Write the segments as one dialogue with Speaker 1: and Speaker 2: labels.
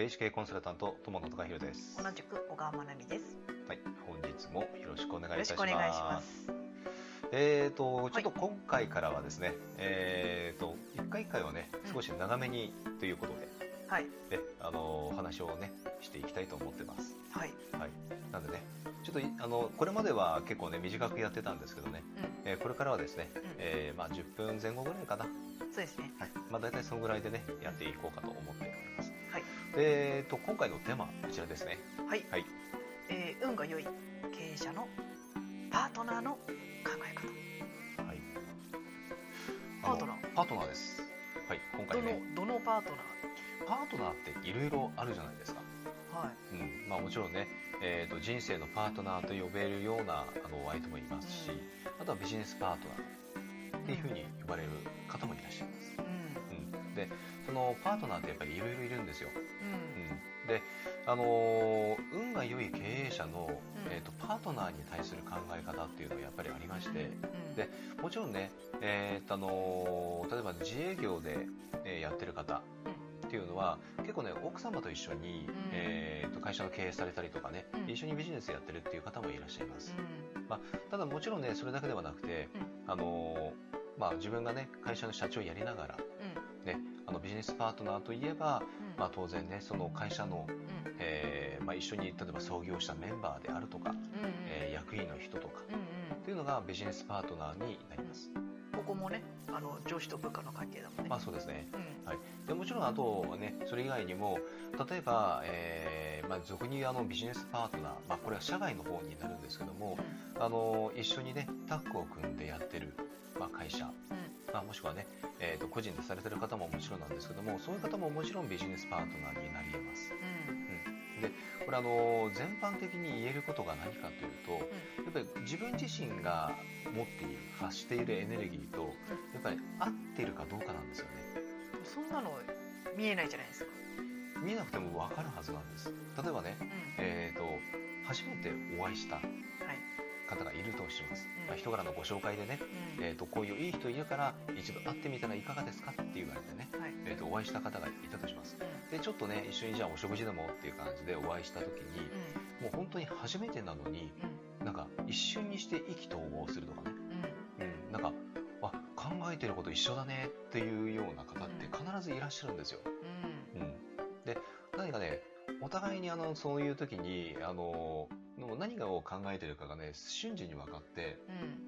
Speaker 1: 霊視系コンサルタント友野孝弘です。
Speaker 2: 同じく小川真奈美です。
Speaker 1: はい、本日もよろしくお願いいたします。
Speaker 2: しくお願いします。
Speaker 1: えーとちょっと今回からはですね、えーと一回一回をね
Speaker 2: うん
Speaker 1: 少し長めにということで、
Speaker 2: はい。
Speaker 1: であのお話をねしていきたいと思ってます。
Speaker 2: はい。
Speaker 1: はい。なんでね、ちょっといあのこれまでは結構ね短くやってたんですけどね、
Speaker 2: う
Speaker 1: えーこれからはですね、
Speaker 2: うん
Speaker 1: えーまあ10分前後ぐらいかな。
Speaker 2: ん。そうですね。
Speaker 1: はい。まあ大体そのぐらいでねやっていこうかと思ってえーと今回のテーマこちらですね。
Speaker 2: はい。
Speaker 1: はい。
Speaker 2: えー運が良い経営者のパートナーの考え方。
Speaker 1: はい。
Speaker 2: パートナー
Speaker 1: パートナーです。はい。今
Speaker 2: ど
Speaker 1: 回ね、
Speaker 2: の、どのパート
Speaker 1: パートナーっていろいろあるじゃないですか。
Speaker 2: ナーはい。
Speaker 1: うん。まあもちろんね、えーと人生のパートナーと呼べるようなあの相手もいますし、あとはビジネスパートナーっていうふうに呼ばれる方もいらっしゃいます。
Speaker 2: うん。
Speaker 1: うん。で、そのパートナーってやっぱりいろいろいるんですよ。
Speaker 2: うん。
Speaker 1: うん。で、あのー運が良い経営者の、
Speaker 2: うん
Speaker 1: えーとパートナーに対する考え方っていうのはやっぱりありまして、
Speaker 2: うん。
Speaker 1: でもちろんね、えーとあのー例えば自営業で、えーやってる方っていうのは結構ね奥様と一緒に、
Speaker 2: うん
Speaker 1: えーと会社の経営されたりとかね、
Speaker 2: うん
Speaker 1: 一緒にビジネスやってるっていう方もいらっしゃいます、
Speaker 2: うん。
Speaker 1: ただもちろんねそれだけではなくて、あのーまあ、自分がね会社の社長をやりながら、あのビジネスパートナーといえば、
Speaker 2: うん。
Speaker 1: まあ、当然ねその会社の、
Speaker 2: うん。
Speaker 1: えーまあ、一緒に例えば創業したメンバーであるとか、
Speaker 2: うん。
Speaker 1: えー役員の人とか
Speaker 2: うん。うん。
Speaker 1: っていうのがビジネスパートナーになります、
Speaker 2: ここもね、あの上司と部下の関係だもんね。
Speaker 1: まあそうですね
Speaker 2: うん。
Speaker 1: はい、でもちろんあとはねそれ以外にも例えば、えーまあ、俗に言うあのビジネスパートナー、まあ、これは社外の方になるんですけどもあの一緒にねタッグを組んでやってる、まあ、会社、
Speaker 2: うん。
Speaker 1: まあ、もしくはね、えー、と個人でされてる方ももちろんなんですけどもそういう方ももちろんビジネスパートナーになり得ます。
Speaker 2: うん。
Speaker 1: でこれあの全般的に言えることが何かというとやっぱり自分自身が持っている発しているエネルギーとやっぱり合っているかどうかなんですよね。
Speaker 2: うん。そんなの見えないじゃないですか。
Speaker 1: 見えなくても分かるはずなんです。例えばね、
Speaker 2: うん。
Speaker 1: えー、と初めてお会いした
Speaker 2: はい。
Speaker 1: 方がいるとします、
Speaker 2: うん
Speaker 1: まあ、人からのご紹介でね、
Speaker 2: うん。
Speaker 1: えー、とこういういい人いるから一度会ってみたらいかがですかって言われてね、
Speaker 2: はい。
Speaker 1: えー、とお会いした方がいたとします
Speaker 2: うん。
Speaker 1: でちょっとね一緒にじゃあお食事でもっていう感じでお会いした時に
Speaker 2: う
Speaker 1: もう本当に初めてなのに。なんか一瞬にして意気投合するとかね、
Speaker 2: うん。
Speaker 1: うん、なんかあ考えてること一緒だねっていうような方って必ずいらっしゃるんですよ、
Speaker 2: うん。
Speaker 1: うん、で何かねお互いにあのそういう時にあのの何を考えてるかがね瞬時に分かって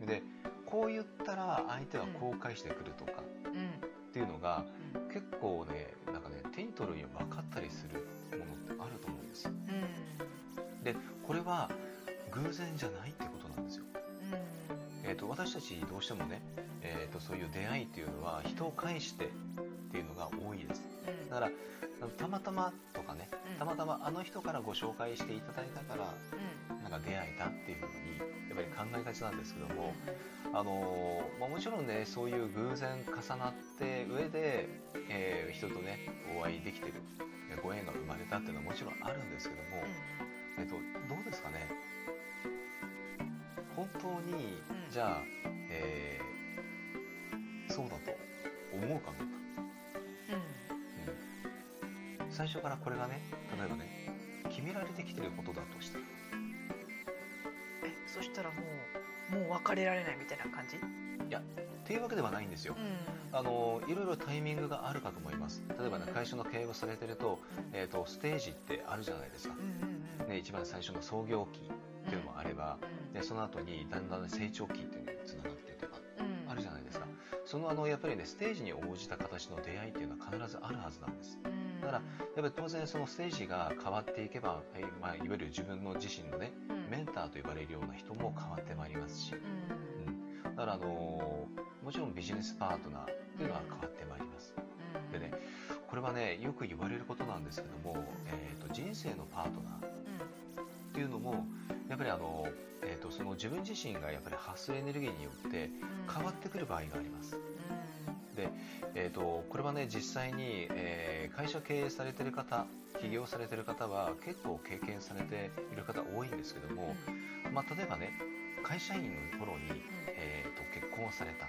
Speaker 2: うん。
Speaker 1: でこう言ったら相手はこう返してくるとか
Speaker 2: うん。
Speaker 1: っていうのが結構ねなんかね手に取るように分かったりするものってあると思うんです
Speaker 2: うん。
Speaker 1: でこれは偶然じゃないってことなんですよ、
Speaker 2: うん。
Speaker 1: えー、と私たちどうしてもね、えー、とそういう出会いっていうのは人を介してっていうのが多いです
Speaker 2: うん。
Speaker 1: だからたまたまとかね
Speaker 2: うん。
Speaker 1: たまたまあの人からご紹介していただいたから
Speaker 2: うん。
Speaker 1: なんか出会えたっていうのにやっぱり考えがちなんですけども、あのーまあ、もちろんねそういう偶然重なって上で、えー人とねお会いできてるえーご縁が生まれたっていうのはもちろんあるんですけども、えっと、どうですかね？本当に、
Speaker 2: うん。
Speaker 1: じゃあ、えーそうだと思うかど最初からこれがね例えばね決められてきてることだとしたら
Speaker 2: え、そしたらもう、もう別れられないみたいな感じ？
Speaker 1: っていうわけではないんですよ
Speaker 2: うん。
Speaker 1: あのいろいろタイミングがあるかと思います例えばね会社の経営をされてると,、えー、とステージってあるじゃないですか、
Speaker 2: うん。うん。うん。
Speaker 1: ね、一番最初の創業期っていうのもあれば、でその後にだんだん成長期そのあのやっぱりねステージに応じた形の出会いっていうのは必ずあるはずなんです
Speaker 2: うん。
Speaker 1: だからやっぱり当然そのステージが変わっていけば、はいまあ、いわゆる自分の自身のね
Speaker 2: うん。
Speaker 1: メンターと呼ばれるような人も変わってまいりますし、
Speaker 2: うん。
Speaker 1: うん、だからあのーもちろんビジネスパートナーっていうのは変わってまいります
Speaker 2: うん。
Speaker 1: でねこれはねよく言われることなんですけども、えー、と人生のパートナーっていうのもやっぱりあの、えー、とその自分自身がやっぱり発するエネルギーによって
Speaker 2: うん。
Speaker 1: 変わってくる場合があります
Speaker 2: うん。
Speaker 1: で、えー、とこれはね実際に、えー会社経営されてる方起業されてる方は結構経験されている方多いんですけども、まあ、例えばね会社員の頃に、えー、と結婚をされた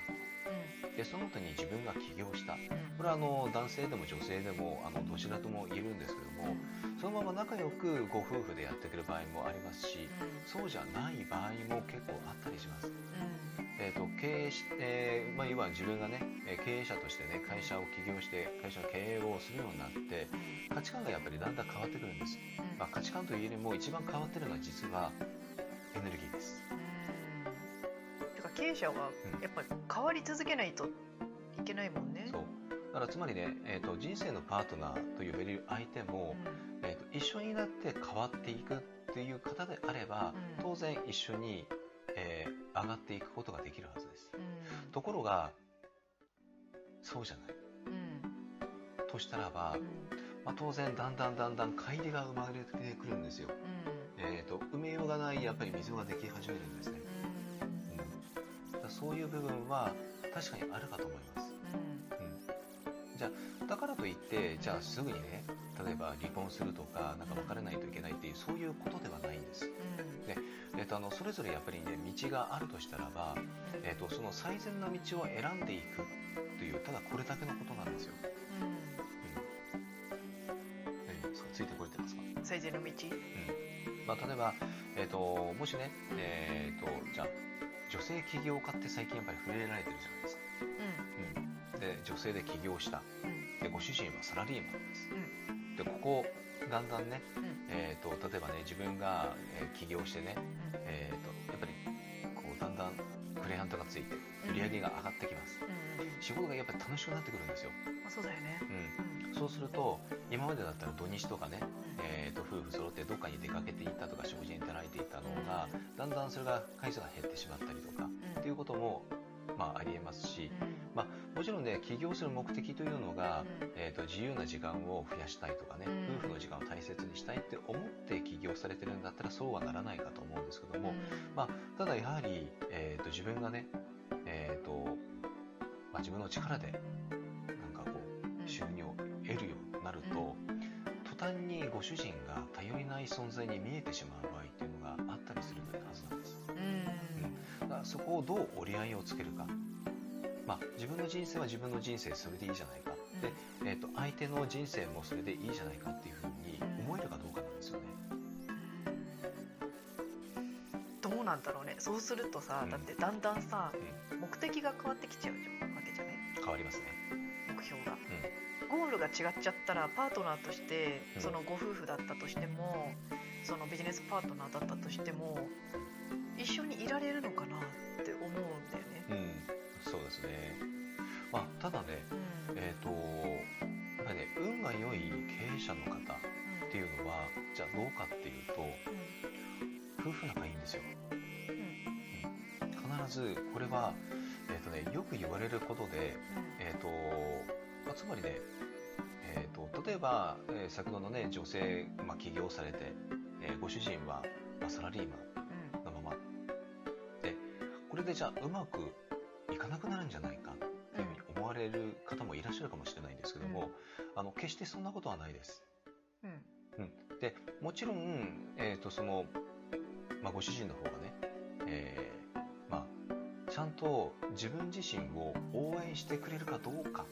Speaker 1: でその後に自分が起業した。これはあの男性でも女性でもあのどちらとも言えるんですけどもそのまま仲良くご夫婦でやってくる場合もありますしそうじゃない場合も結構あったりします。えーと経営しえーまあ、いわゆる自分がねえー経営者としてね会社を起業して会社の経営をするようになって価値観がやっぱりだんだん変わってくるんです、まあ、価値観というよりも一番変わってるのは実は
Speaker 2: 経営者は
Speaker 1: うん。
Speaker 2: やっぱり変わり続けないといけないもんね。
Speaker 1: そう。だからつまりね、えー、と人生のパートナーと呼べる相手も、えー、と一緒になって変わっていくっていう方であれば、
Speaker 2: うん。
Speaker 1: 当然一緒に、えー上がっていくことができるはずです。
Speaker 2: うん。
Speaker 1: ところがそうじゃない。
Speaker 2: うん。
Speaker 1: としたらば
Speaker 2: うん、
Speaker 1: まあ、当然だんだんだんだん乖離が生まれてくるんですよ、えー、と埋めようがないやっぱり溝ができ始めるんですね、そういう部分は確かにあるかと思います。じゃあだからといってじゃあすぐにね例えば離婚するとかなんか別れないといけないっていうそういうことではないんです、えっとあのそれぞれやっぱりね道があるとしたらば、えっとその最善な道を選んでいくというただこれだけのことなんですよ、ついてこれてますか、
Speaker 2: 最善の道。
Speaker 1: うん。まあ、例えば、えっともしね、えっとじゃあ女性起業家って最近やっぱり触れられてるじゃないですか、うん、で女性で起業した。でご主人はサラリーマンです、でここだんだんね、えー、と例えばね自分が、えー起業してね、えー、とやっぱりこうだんだんクレアントがついて売り上げが上がってきます。仕事がやっぱり楽しくなってくるんですよ、
Speaker 2: あそうだよね。
Speaker 1: うん、そうすると今までだったら土日とかね、えー、と夫婦揃ってどっかに出かけていったとか食事に出られていたのがだんだんそれが回数が減ってしまったりとかっていうことも、まあ、ありえますしもちろんね起業する目的というのが、えー、と自由な時間を増やしたいとかね、
Speaker 2: うん。
Speaker 1: 夫婦の時間を大切にしたいって思って起業されてるんだったらそうはならないかと思うんですけども、まあ、ただやはり、えー、と自分がね、えーとまあ、自分の力でご主人が頼りない存在に見えてしまう場合っていうのがあったりするはずなんです。だからそこをどう折り合いをつけるか、まあ、自分の人生は自分の人生それでいいじゃないか、でえー、と相手の人生もそれでいいじゃないかっていうふうに思えるかどうかなんですよね。
Speaker 2: どうなんだろうね。そうするとさ、
Speaker 1: うん。
Speaker 2: だってだんだんさ
Speaker 1: う
Speaker 2: 目的が変わってきちゃうわけじゃない？
Speaker 1: ん、変わりますね。
Speaker 2: 目標が。
Speaker 1: う
Speaker 2: ゴールが違っちゃったらパートナーとして
Speaker 1: うん。
Speaker 2: そのご夫婦だったとしてもそのビジネスパートナーだったとしても一緒にいられるのかなって思うんだよね。
Speaker 1: ん、うん、そうですね。まあ、ただね、
Speaker 2: うん。
Speaker 1: えっ、と、やっぱりね、運が良い経営者の方っていうのは、じゃあどうかっていうと、夫婦仲いいんですよ。必ず、これは、えっ、とね、よく言われることで、えっ、と、まあ、つまりね、えっ、と、例えば、えー先ほどのね、女性、まあ、起業されて、えーご主人は、まあ、サラリーマンのまま。で、これでじゃあうまくいかなくなるんじゃないかっていうふうに思われる方もいらっしゃるかもしれないんですけども、あの、決してそんなことはないです。で、もちろん、えっ、と、その、まあ、ご主人の方がね、えーゃんと自分自身を応援してくれるかどうか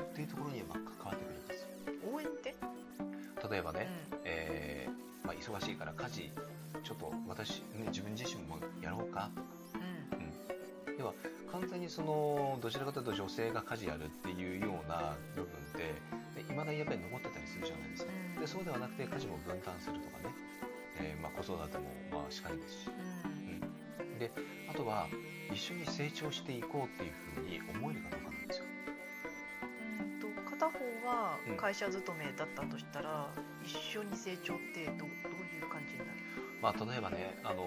Speaker 1: っていうところにまあ関わってくるんですよ。
Speaker 2: 応援って、
Speaker 1: 例えばね、えーまあ、忙しいから家事ちょっと私、ね、自分自身もやろうか、うん、では完全にそのどちらかというと女性が家事やるっていうような部分っていまだにやっぱり残ってたりするじゃないですか。
Speaker 2: うん。
Speaker 1: でそうではなくて家事も分担するとかね、えーまあ、子育てもまあしかりですし。
Speaker 2: うん
Speaker 1: であとは一緒に成長していこうっていうふうに思えるかどうかなんですよ。
Speaker 2: うんと片方は
Speaker 1: うん。
Speaker 2: 会社勤めだったとしたら、一緒に成長ってどどういう感じになる？
Speaker 1: まあ、例えばね、あの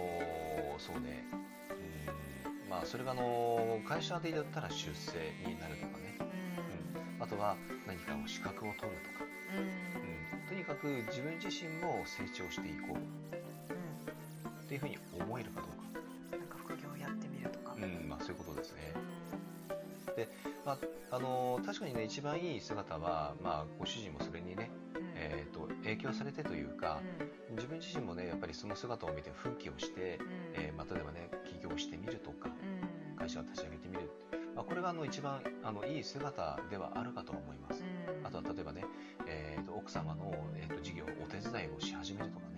Speaker 1: ーそうね、うん、まあ、それが、あのー会社でだったら出世になるとかね、
Speaker 2: うん。
Speaker 1: あとは何かを資格を取るとか、うん、とにかく自分自身も成長していこうっていうふうに思えるかどうか、
Speaker 2: うんなんか副業やってみるとか、
Speaker 1: うんまあ、そういうことですね。まああのー確かにね、一番いい姿は、まあ、ご主人もそれにね、
Speaker 2: うん。
Speaker 1: えー、と影響されてというか、自分自身もね、やっぱりその姿を見て奮起をして、
Speaker 2: うん。
Speaker 1: えーまあ、例えばね、起業してみるとか、
Speaker 2: うん。
Speaker 1: 会社を立ち上げてみる、まあ、これがあの一番あのいい姿ではあるかと思います、あ、あとは例えばね、えー、と奥様の、えー、と事業お手伝いをし始めるとか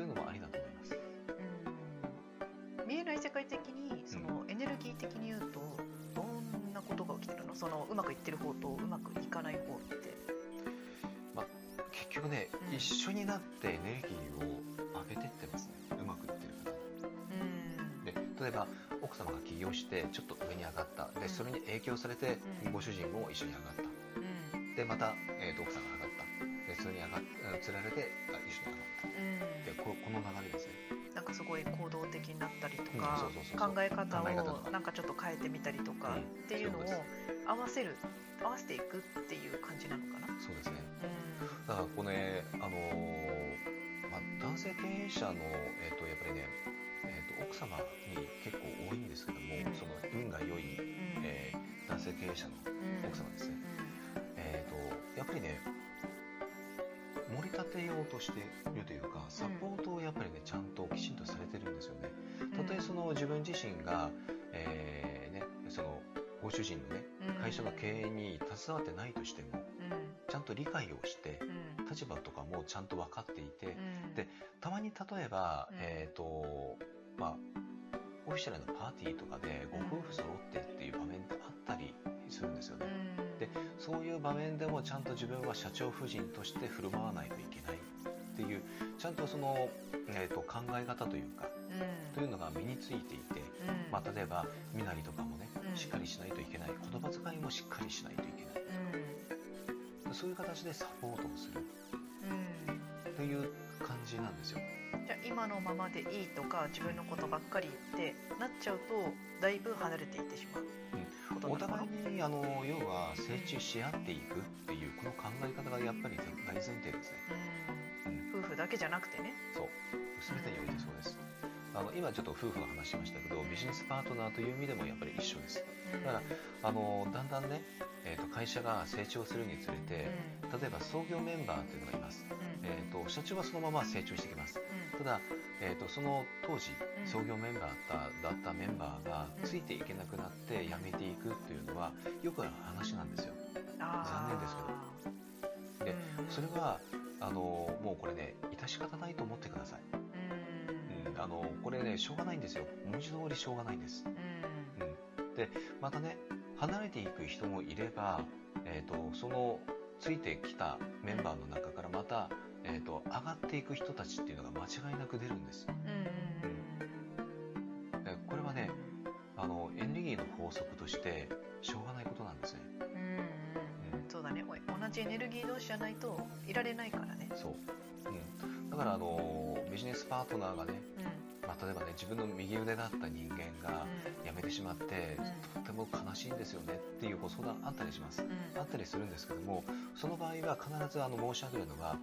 Speaker 1: そういうのもありだと思います。
Speaker 2: うん。見えない世界的にそのエネルギー的に言うとどんなことが起きてるの？そのうまくいってる方とうまくいかない方って。
Speaker 1: 結局ね、
Speaker 2: うん。
Speaker 1: 一緒になってエネルギーを上げてってますね。うまくいってる方
Speaker 2: うん。
Speaker 1: で例えば奥様が起業してちょっと上に上がった。でそれに影響されて
Speaker 2: うん。
Speaker 1: ご主人も一緒に上がった。
Speaker 2: うん。
Speaker 1: でまた、えー、と奥さんが上がった。でそれに上がっうん釣られてあ一緒に上がったでここの流れですね。
Speaker 2: うんなんかすごい行動的になったりと
Speaker 1: うん
Speaker 2: か考え方をなんかちょっと変えてみたりとか
Speaker 1: うん。
Speaker 2: っていうのを合わせる合わせていくっていう感じなのかな？
Speaker 1: そうですね。
Speaker 2: う
Speaker 1: だからこれ、ねあのーまあ、男性経営者の、えー、とやっぱりね、えー、と奥様に結構多いんですけども、
Speaker 2: うん。
Speaker 1: その運が良い、
Speaker 2: んうん。
Speaker 1: えー男性経営者の
Speaker 2: うん。
Speaker 1: 奥様ですね、えー、とやっぱりね盛り立てようとしているというかサポートをやっぱりねちゃんときちんとされてるんですよね。たとえその自分自身が、えーね、そのご主人のね
Speaker 2: うん。
Speaker 1: 会社の経営に携わってないとしても
Speaker 2: うん。
Speaker 1: ちゃんと理解をして
Speaker 2: うん。
Speaker 1: 立場とかもちゃんと分かっていて
Speaker 2: うん。
Speaker 1: でたまに例えば、
Speaker 2: うん。
Speaker 1: えっ、とまあオフィシャルなパーティーとかでご夫婦揃ってっていう場面ってあったりするんですよね、
Speaker 2: うん。
Speaker 1: でそういう場面でもちゃんと自分は社長夫人として振る舞わないといけないっていうちゃんとその、えー、と考え方というか
Speaker 2: うん。
Speaker 1: というのが身についていて、
Speaker 2: うん。
Speaker 1: まあ、例えば身なりとかもね
Speaker 2: うん。
Speaker 1: しっかりしないといけない。言葉遣いもしっかりしないといけない。
Speaker 2: うん。
Speaker 1: そういう形でサポートをする。
Speaker 2: うん。
Speaker 1: という感じなんですよ
Speaker 2: じゃあ今のままでいいとか自分のことばっかり言ってなっちゃうとだいぶ離れていってしまうこと
Speaker 1: お互いにあの要は成長し合っていくっていうこの考え方がやっぱり大前提ですね。
Speaker 2: うん。夫婦だけじゃなくてね。
Speaker 1: そう。全てにおいてそうです。あの今ちょっと夫婦の話しましたけどビジネスパートナーという意味でもやっぱり一緒です。だからあのだんだんね、えー、と会社が成長するにつれて例えば創業メンバーっていうのがいます。えー、と社長はそのまま成長してきます。ただ、えー、とその当時
Speaker 2: うん。
Speaker 1: 創業メンバーだっただったメンバーがついていけなくなって辞めていくっていうのはよくある話なんですよ。残念ですけど。でそれはあのもうこれね致し方ないと思ってください、うん、あのこれねしょうがないんですよ。文字通りしょうがないんです、うん、でまたね離れていく人もいれば、えー、とそのついてきたメンバーの中からまた、えー、と上がっていく人たちっていうのが間違いなく出るんですでこれはねあのエネルギーの法則としてしょうがないことなんですね。
Speaker 2: そうだね。同じエネルギー同士じゃないといられないからね。
Speaker 1: そう、うん、だからあのビジネスパートナーがね、えばね自分の右腕だった人間が辞めてしまって、
Speaker 2: うん。
Speaker 1: とっても悲しいんですよねっていうご相談あったりします。あったりするんですけどもその場合は必ずあの申し上げるのが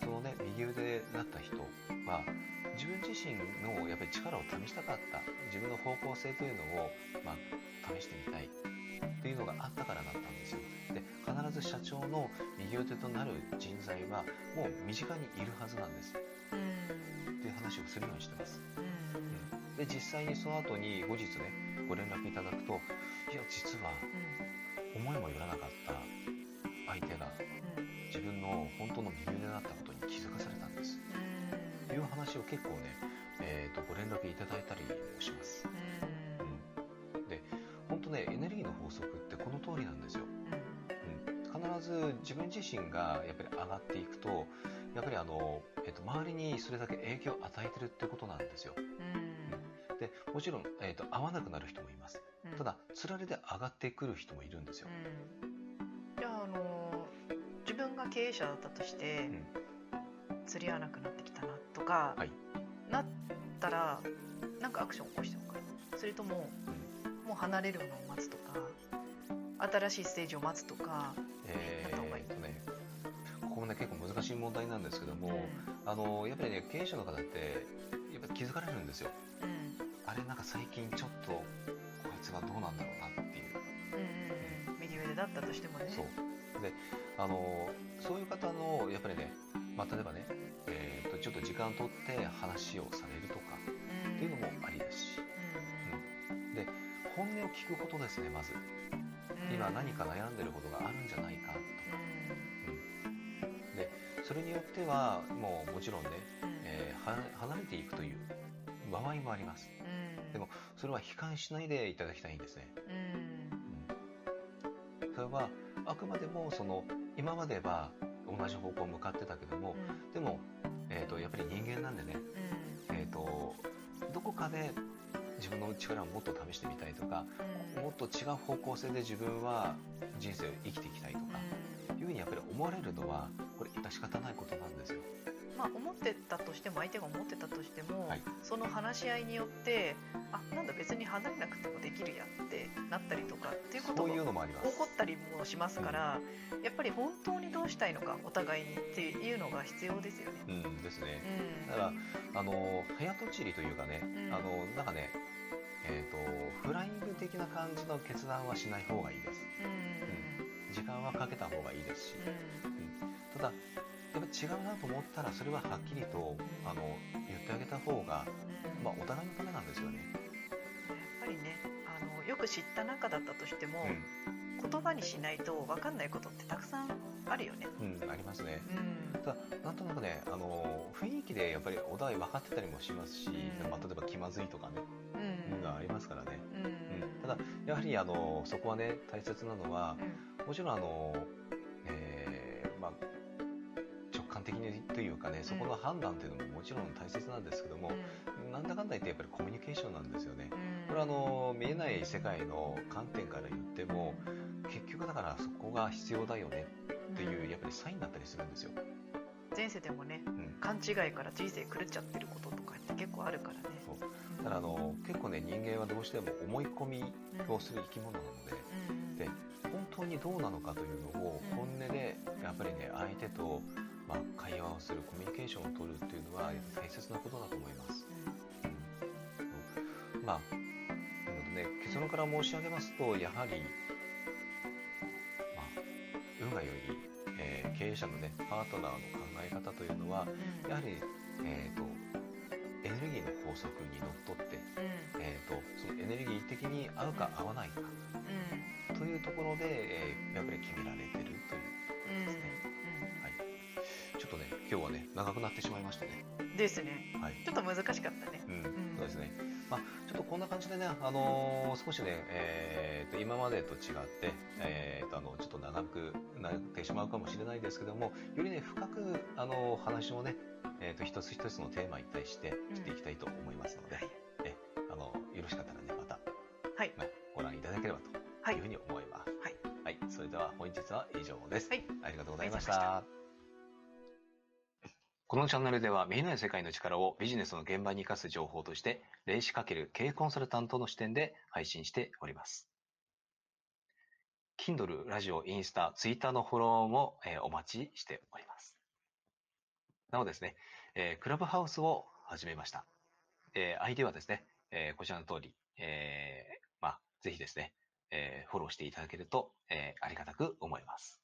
Speaker 1: そのね右腕だった人は自分自身のやっぱり力を試したかった。自分の方向性というのを、まあ、試してみたい。っていうのがあったからだったんですよ。で必ず社長の右腕となる人材はもう身近にいるはずなんです。っていう話をするようにしてますで実際にその後に後日ねご連絡いただくといや実は思いもよらなかった相手が自分の本当の右腕だったことに気づかされたんです。という話を結構ね、えー、とご連絡いただいたりもします、うん、で本当ねエネルギーの法則ってこの通りなんですよ、うん、必ず自分自身がやっぱり上がっていくとやっぱりあの、えー、と周りにそれだけ影響を与えてるってことなんですよ。でもちろん、えーと、合わなくなる人もいます。ただつられで上がってくる人もいるんですよ、
Speaker 2: じゃあ、あの自分が経営者だったとして、釣り合わなくなってきたなとか、
Speaker 1: はい。
Speaker 2: なったらなんかアクション起こしておくかそれとも、もう離れるのを待つとか新しいステージを待つとか
Speaker 1: え
Speaker 2: やった方がいい
Speaker 1: ねここもね結構難しい問題なんですけども、あのやっぱりね経営者の方ってやっぱり気づかれるんですよ。
Speaker 2: うんうん
Speaker 1: あれなんか最近ちょっとこいつがどうなんだろうなっていう。
Speaker 2: うんうんうん。右腕だったとしてもね。
Speaker 1: そう。であのそういう方のやっぱりね、まあ、例えばね、えー、とちょっと時間を取って話をされるとか
Speaker 2: うん。
Speaker 1: っていうのもありですし、で本音を聞くことですねまず、
Speaker 2: うん。
Speaker 1: 今何か悩んでることがあるんじゃないかとか、うん、でそれによってはもうもちろんね、えー、は離れていくという場合もあります、でもそれは悲観しないでいただきたいんですね、うん、それはあくまでもその今までは同じ方向向かってたけども、でも、えーと、やっぱり人間なんでね、えーとどこかで自分の力をもっと試してみたいとか、うん、もっと違う方向性で自分は人生を生きていきたいとか、うん、いうふうにやっぱり思われるのはこれ致し方ないことなんですよ。
Speaker 2: まあ、思ってたとしても相手が思ってたとしても、はい、その話し合いによってあなんだ別に離れなくてもできるやってなったりとかっていうことが起こったりもしますから、うん、やっぱり本当にどうしたいのかお互いにっていうのが必要ですよね。
Speaker 1: うんですね。うん、だからあの早とちりというかね、うん、あのなんかねえーと、フライング的な感じの決断はしない方がいいです、うん、時間はかけた方がいいですし、うん、ただやっぱ違うなと思ったらそれははっきりとあの言ってあげた方が、まあ、お互いのためなんですよね。
Speaker 2: やっぱりねあのよく知った仲だったとしても、言葉にしないと分かんないことってたくさんあるよね。
Speaker 1: うん、ありますね。うん、ただなんとなくね、あの雰囲気でやっぱりお互い分かってたりもしますし、うん、まあ、例えば気まずいとかね、うん、がありますからね。うん、うん、ただやはりあのそこはね大切なのは、もちろんあの、かね、そこの判断っていうのももちろん大切なんですけども、なんだかんだ言ってやっぱりコミュニケーションなんですよね。これはあの見えない世界の観点から言っても、結局だからそこが必要だよねっていうやっぱりサインだったりするんですよ。
Speaker 2: 前世でもね、うん、勘違いから人生狂っちゃってることとかって結構あるからね。
Speaker 1: だからあの結構ね人間はどうしても思い込みをする生き物なので、うん、で本当にどうなのかというのを本音でやっぱりね相手と、まあ、会話をするコミュニケーションを取るっていうのは大切なことだと思います。うん、まあなので、ね、結論から申し上げますとやはり運が良い、えー、経営者のね、パートナーの考え方というのは、やはり、えっ、ー、と、エネルギーの法則にのっとって、うん、えーと、そのエネルギー的に合うか合わないか、うん、というところで、えー、やっぱり決められてるというですね、はい、ちょっとね今日はね長くなってしまいましたね。
Speaker 2: ですね、はい、ちょっと難しかったね、
Speaker 1: うん、そうですね。まあ、ちょっとこんな感じでね、あのー、少しね、えー、と今までと違って、えー、とあのちょっと長くなってしまうかもしれないですけども、よりね、深く、あの話をね、えー、と一つ一つのテーマに対してしていきたいと思いますので、うん、えあのよろしかったらね、また、はい。まあ、ご覧いただければというふうに思います。はい、はい、それでは本日は以上です。はい、ありがとうございました。このチャンネルでは見えない世界の力をビジネスの現場に生かす情報として、霊視かける経営コンサルタントの視点で配信しております。Kindle、ラジオ、インスタ、ツイッターのフォローも、えー、お待ちしております。なおですね、えー、クラブハウスを始めました。えー、ID はですね、えー、こちらの通り、えー、まあ、ぜひですね、えー、フォローしていただけると、えー、ありがたく思います。